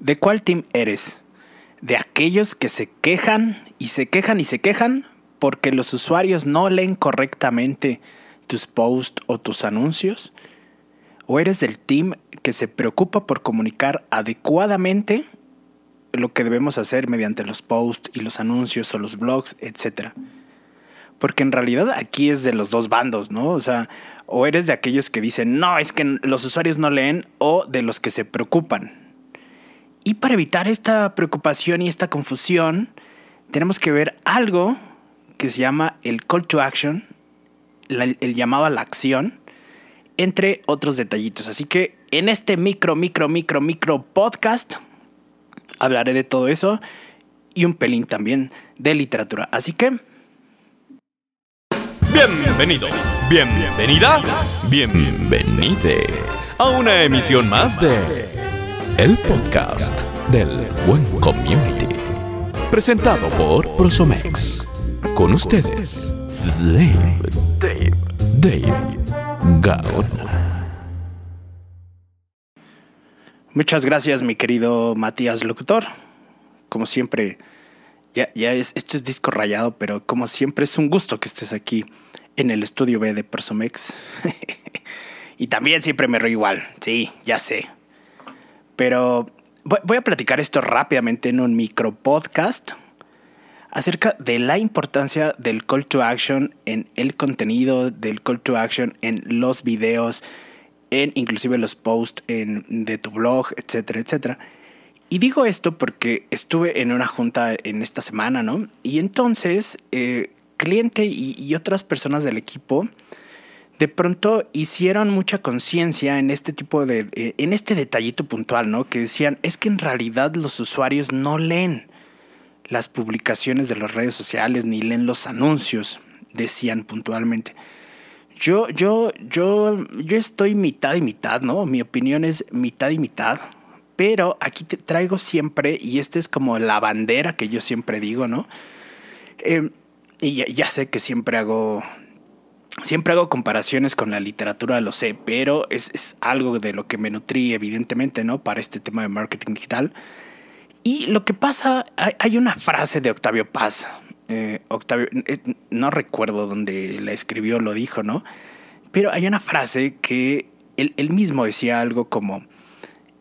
¿De cuál team eres? ¿De aquellos que se quejan y se quejan y se quejan porque los usuarios no leen correctamente tus posts o tus anuncios? ¿O eres del team que se preocupa por comunicar adecuadamente lo que debemos hacer mediante los posts y los anuncios o los blogs, etcétera? Porque en realidad aquí es de los dos bandos, ¿no? O sea, o eres de aquellos que dicen, no, es que los usuarios no leen, o de los que se preocupan. Y para evitar esta preocupación y esta confusión, tenemos que ver algo que se llama el call to action, el llamado a la acción, entre otros detallitos. Así que en este micro, micro, micro, micro podcast hablaré de todo eso y un pelín también de literatura. Así que... Bienvenido, bienvenida, bienvenide a una emisión más de el podcast del Buen Community. Presentado por Prosomex. Con ustedes, Dave, Dave, Dave Gaona. Muchas gracias, mi querido Matías Locutor. Como siempre, ya, ya es, esto es disco rayado, pero como siempre es un gusto que estés aquí en el estudio B de Prosomex. y también siempre me río igual, sí, ya sé. Pero voy a platicar esto rápidamente en un micro podcast acerca de la importancia del call to action en el contenido, del call to action en los videos, en inclusive los posts en, de tu blog, etcétera, etcétera. Y digo esto porque estuve en una junta en esta semana, ¿no? Y entonces, eh, cliente y otras personas del equipo de pronto hicieron mucha conciencia en este tipo de, eh, en este detallito puntual, ¿no? Que decían, es que en realidad los usuarios no leen las publicaciones de las redes sociales ni leen los anuncios, decían puntualmente. Yo, yo, yo, yo estoy mitad y mitad, ¿no? Mi opinión es mitad y mitad. Pero aquí te traigo siempre, y esta es como la bandera que yo siempre digo, ¿no? Eh, y ya, ya, sé que siempre hago Siempre hago comparaciones con la literatura, lo sé, pero es, algo de lo que me nutrí, evidentemente, ¿no? Para este tema de marketing digital. Y lo que pasa, hay, una frase de Octavio Paz. Eh, Octavio, eh, no recuerdo dónde la escribió, lo dijo, ¿no? Pero hay una frase que él, él mismo decía algo como: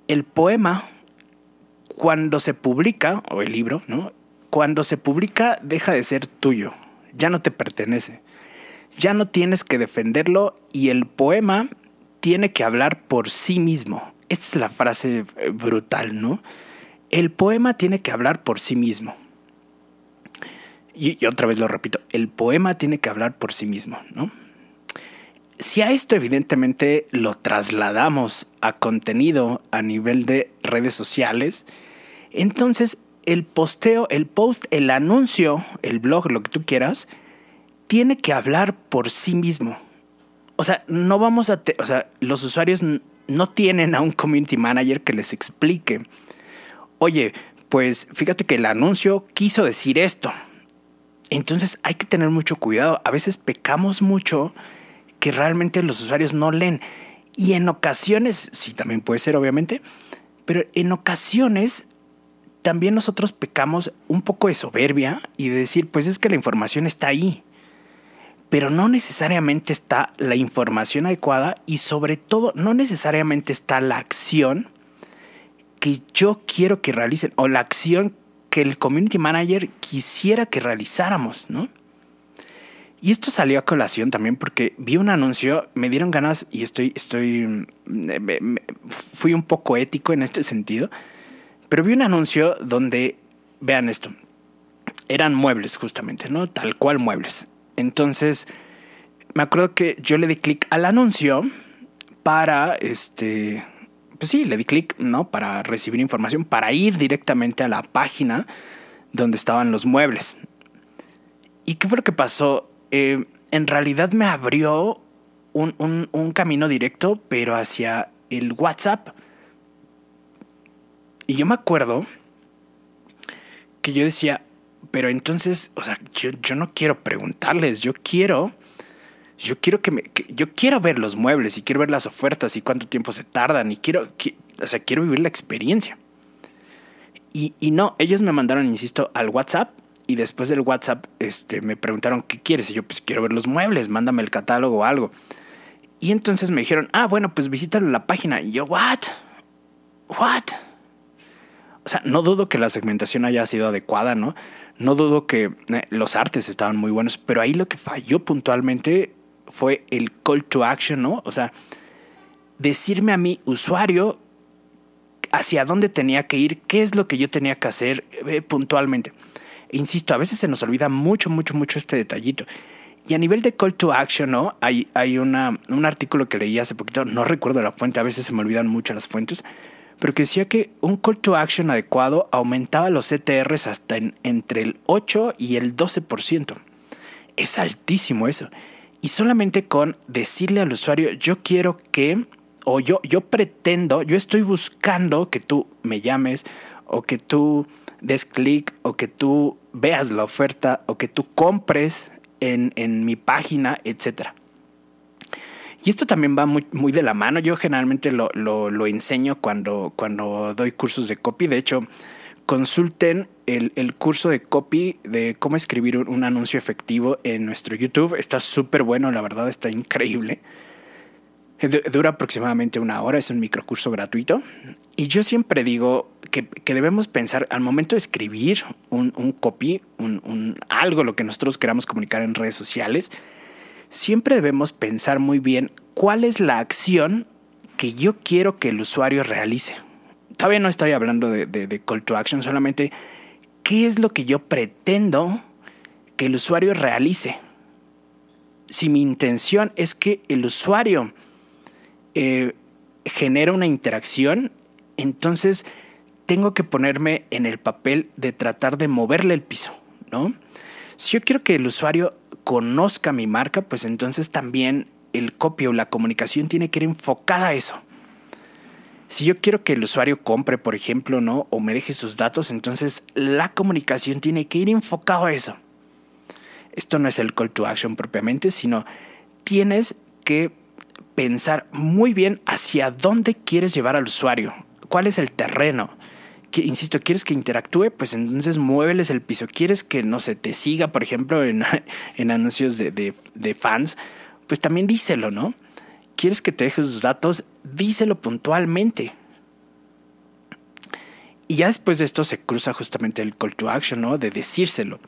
el poema, cuando se publica, o el libro, ¿no? Cuando se publica, deja de ser tuyo, ya no te pertenece ya no tienes que defenderlo y el poema tiene que hablar por sí mismo. Esta es la frase eh, brutal, ¿no? El poema tiene que hablar por sí mismo. Y, otra vez lo repito, el poema tiene que hablar por sí mismo, ¿no? Si a esto evidentemente lo trasladamos a contenido a nivel de redes sociales, entonces el posteo, el post, el anuncio, el blog, lo que tú quieras, tiene que hablar por sí mismo. O sea, no vamos a... o sea, los usuarios no tienen a un community manager que les explique. Oye, pues fíjate que el anuncio quiso decir esto. Entonces hay que tener mucho cuidado. A veces pecamos mucho que realmente los usuarios no leen. Y en ocasiones, sí, también puede ser, obviamente, pero en ocasiones también nosotros pecamos un poco de soberbia y de decir, pues es que la información está ahí pero no necesariamente está la información adecuada y sobre todo no necesariamente está la acción que yo quiero que realicen o la acción que el community manager quisiera que realizáramos, ¿no? Y esto salió a colación también porque vi un anuncio, me dieron ganas y estoy, estoy, fui un poco ético en este sentido, pero vi un anuncio donde, vean esto, eran muebles justamente, ¿no? Tal cual muebles. Entonces, me acuerdo que yo le di clic al anuncio para, este, pues sí, le di clic, ¿no? Para recibir información, para ir directamente a la página donde estaban los muebles. ¿Y qué fue lo que pasó? Eh, en realidad me abrió un, un camino directo, pero hacia el WhatsApp. Y yo me acuerdo que yo decía, pero entonces, o sea, yo, yo no quiero preguntarles, yo quiero, yo quiero que me, yo quiero ver los muebles y quiero ver las ofertas y cuánto tiempo se tardan y quiero, o sea, quiero vivir la experiencia. Y, y no, ellos me mandaron, insisto, al WhatsApp y después del WhatsApp este, me preguntaron, ¿qué quieres? Y yo, pues quiero ver los muebles, mándame el catálogo o algo. Y entonces me dijeron, ah, bueno, pues visítalo la página. Y yo, ¿what? ¿What? O sea, no dudo que la segmentación haya sido adecuada, ¿no? No dudo que eh, los artes estaban muy buenos, pero ahí lo que falló puntualmente fue el call to action, ¿no? O sea, decirme a mi usuario hacia dónde tenía que ir, qué es lo que yo tenía que hacer eh, puntualmente insisto, a veces se nos olvida mucho, mucho, mucho este detallito. Y a nivel de call to action, ¿no? Hay, hay una, un artículo que leí hace poquito, no recuerdo la fuente, a veces se me olvidan mucho las fuentes, pero que decía que un call to action adecuado aumentaba los CTRs hasta entre el 8 y el 12%. Es altísimo eso. Y solamente con decirle al usuario, yo quiero que, o yo, yo pretendo, yo estoy buscando que tú me llames o que tú des clic o que tú veas la oferta o que tú compres en, mi página, etc. Y esto también va muy, muy de la mano. Yo generalmente lo, lo, enseño cuando, cuando doy cursos de copy. De hecho, consulten el, el, curso de copy de cómo escribir un, anuncio efectivo en nuestro YouTube. Está súper bueno, la verdad, está increíble. Dura aproximadamente una hora, es un microcurso gratuito. Y yo siempre digo que, debemos pensar al momento de escribir un, copy, un, algo, lo que nosotros queramos comunicar en redes sociales, siempre debemos pensar muy bien cuál es la acción que yo quiero que el usuario realice. Todavía no estoy hablando de, call to action, solamente qué es lo que yo pretendo que el usuario realice. Si mi intención es que el usuario eh, genera una interacción, entonces tengo que ponerme en el papel de tratar de moverle el piso, ¿no? Si yo quiero que el usuario conozca mi marca, pues entonces también el copio o la comunicación tiene que ir enfocada a eso. Si yo quiero que el usuario compre, por ejemplo, ¿no? O me deje sus datos, entonces la comunicación tiene que ir enfocado a eso. Esto no es el call to action propiamente, sino tienes que pensar muy bien hacia dónde quieres llevar al usuario, cuál es el terreno. Que, insisto, ¿quieres que interactúe? Pues entonces muéveles el piso. ¿Quieres que, no se te siga, por ejemplo, en, anuncios de, fans? Pues también díselo, ¿no? ¿Quieres que te deje sus datos? Díselo puntualmente. Y ya después de esto se cruza justamente el call to action, ¿no? De decírselo.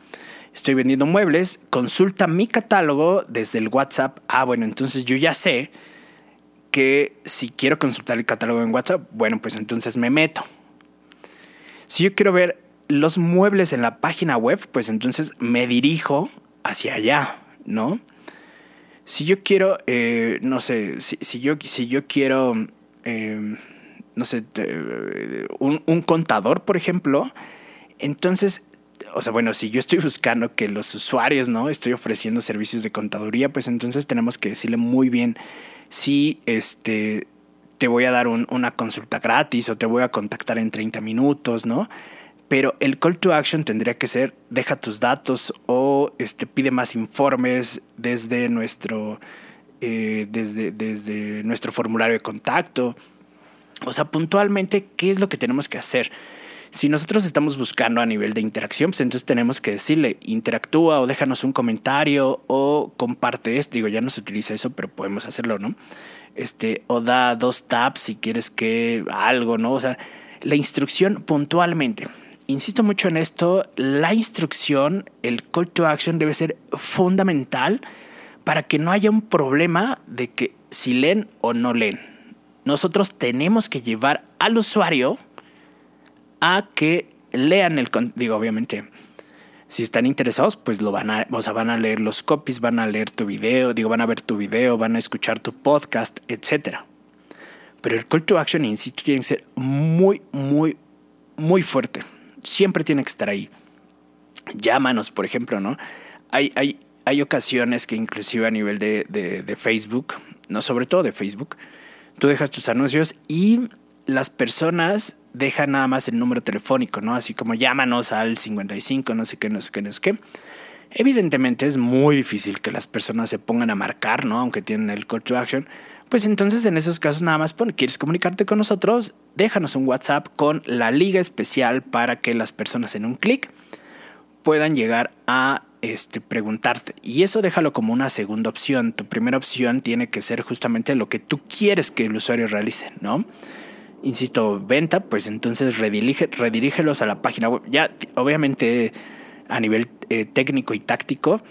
Estoy vendiendo muebles, consulta mi catálogo desde el WhatsApp. Ah, bueno, entonces yo ya sé que si quiero consultar el catálogo en WhatsApp, bueno, pues entonces me meto. Si yo quiero ver los muebles en la página web, pues entonces me dirijo hacia allá, ¿no? Si yo quiero, eh, no sé, si, yo, si yo quiero, eh, no sé, un, un contador, por ejemplo, entonces o sea, bueno, si yo estoy buscando que los usuarios, ¿no? Estoy ofreciendo servicios de contaduría, pues entonces tenemos que decirle muy bien si este, te voy a dar una consulta gratis o te voy a contactar en 30 minutos, ¿no? Pero el call to action tendría que ser deja tus datos o este, pide más informes desde nuestro, eh, desde, desde nuestro formulario de contacto. O sea, puntualmente, ¿qué es lo que tenemos que hacer? Si nosotros estamos buscando a nivel de interacción, pues entonces tenemos que decirle, interactúa o déjanos un comentario o comparte esto. Digo, ya no se utiliza eso, pero podemos hacerlo, ¿no? Este, o da dos taps si quieres que algo, ¿no? O sea, la instrucción puntualmente. Insisto mucho en esto, la instrucción, el call to action debe ser fundamental para que no haya un problema de que si leen o no leen. Nosotros tenemos que llevar al usuario a que lean el digo obviamente si están interesados pues lo van a o sea, van a leer los copies van a leer tu video digo van a ver tu video van a escuchar tu podcast etcétera. Pero el call to action insisto tiene que ser muy muy muy fuerte. Siempre tiene que estar ahí. Llámanos por ejemplo no hay hay hay ocasiones que inclusive a nivel de, de, de Facebook no sobre todo de Facebook tú dejas tus anuncios y las personas dejan nada más el número telefónico, ¿no? Así como llámanos al 55, no sé qué, no sé qué, no sé qué. Evidentemente es muy difícil que las personas se pongan a marcar, ¿no? Aunque tienen el call to action, pues entonces en esos casos nada más pon, quieres comunicarte con nosotros, déjanos un WhatsApp con la liga especial para que las personas en un clic puedan llegar a este, preguntarte. Y eso déjalo como una segunda opción. Tu primera opción tiene que ser justamente lo que tú quieres que el usuario realice, ¿no? Insisto, venta, pues entonces redirige, redirígelos a la página web. Ya, obviamente, a nivel eh, técnico y táctico,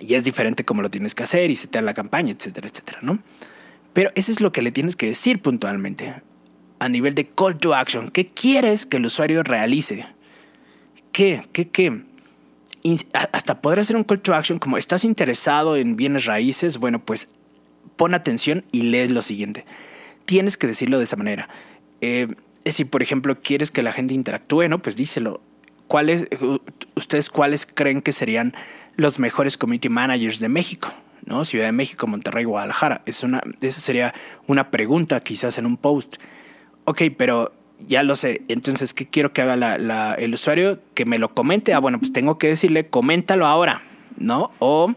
ya es diferente cómo lo tienes que hacer y se te da la campaña, etcétera, etcétera, ¿no? Pero eso es lo que le tienes que decir puntualmente. A nivel de call to action, ¿qué quieres que el usuario realice? ¿Qué? ¿Qué? ¿Qué? hasta poder hacer un call to action como estás interesado en bienes raíces, bueno, pues pon atención y lee lo siguiente. Tienes que decirlo de esa manera. Eh, si, por ejemplo, quieres que la gente interactúe, ¿no? Pues díselo. ¿Cuáles, ustedes cuáles creen que serían los mejores community managers de México? ¿no? Ciudad de México, Monterrey, Guadalajara. Es una, esa sería una pregunta quizás en un post. Ok, pero ya lo sé. Entonces, ¿qué quiero que haga el usuario? Que me lo comente. Ah, bueno, pues tengo que decirle, coméntalo ahora, ¿no? O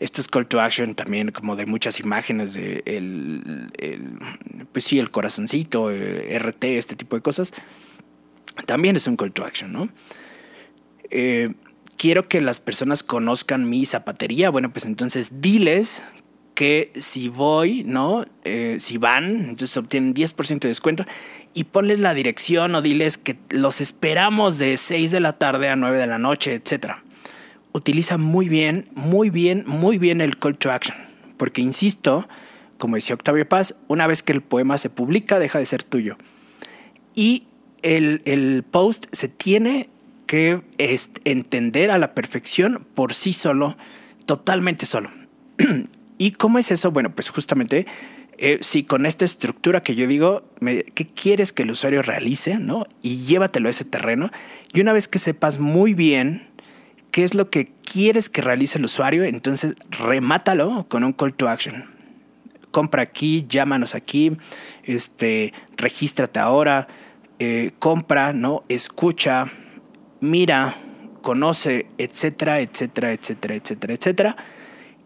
esto es call to action también, como de muchas imágenes de el, pues sí, el corazoncito, eh, RT, este tipo de cosas. También es un call to action, ¿no? Eh, quiero que las personas conozcan mi zapatería. Bueno, pues entonces diles que si voy, ¿no? Eh, si van, entonces obtienen 10% de descuento y ponles la dirección o diles que los esperamos de 6 de la tarde a 9 de la noche, etc. Utiliza muy bien, muy bien, muy bien el call to action. Porque insisto, como decía Octavio Paz, una vez que el poema se publica, deja de ser tuyo. Y el, el post se tiene que entender a la perfección por sí solo, totalmente solo. ¿Y cómo es eso? Bueno, pues justamente eh, si con esta estructura que yo digo, ¿qué quieres que el usuario realice? ¿no? Y llévatelo a ese terreno. Y una vez que sepas muy bien qué es lo que quieres que realice el usuario, entonces remátalo con un call to action. Compra aquí, llámanos aquí, este, regístrate ahora, eh, compra, ¿no? Escucha, mira, conoce, etcétera, etcétera, etcétera, etcétera, etcétera.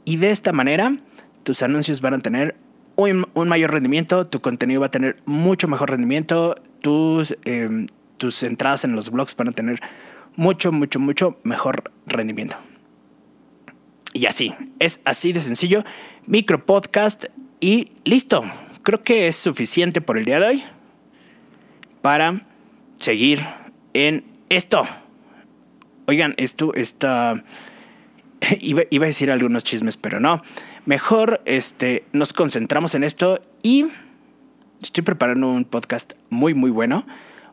Y de esta manera, tus anuncios van a tener un, mayor rendimiento, tu contenido va a tener mucho mejor rendimiento, tus, em, tus entradas en los blogs van a tener mucho, mucho, mucho mejor rendimiento. Y así, es así de sencillo. Micro podcast y listo. Creo que es suficiente por el día de hoy para seguir en esto. Oigan, esto está... Iba, iba a decir algunos chismes, pero no. Mejor este, nos concentramos en esto y estoy preparando un podcast muy, muy bueno,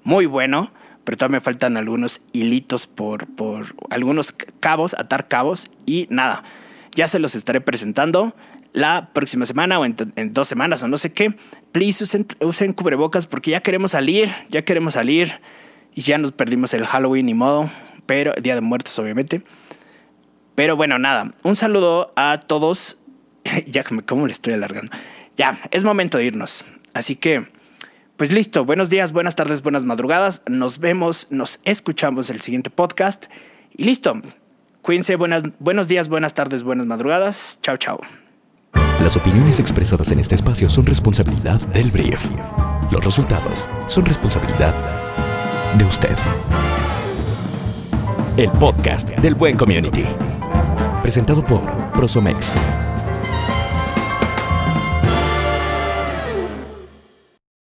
muy bueno, pero todavía me faltan algunos hilitos por, por algunos cabos, atar cabos y nada, ya se los estaré presentando la próxima semana o en, dos semanas o no sé qué. Please usen, usen, cubrebocas porque ya queremos salir, ya queremos salir y ya nos perdimos el Halloween y modo, pero Día de Muertos obviamente. Pero bueno, nada, un saludo a todos ya, ¿cómo le estoy alargando? Ya, es momento de irnos. Así que, pues listo. Buenos días, buenas tardes, buenas madrugadas. Nos vemos, nos escuchamos el siguiente podcast. Y listo. Cuídense, buenas, buenos días, buenas tardes, buenas madrugadas. Chao, chao. Las opiniones expresadas en este espacio son responsabilidad del brief. Los resultados son responsabilidad de usted. El podcast del Buen Community. Presentado por Prosomex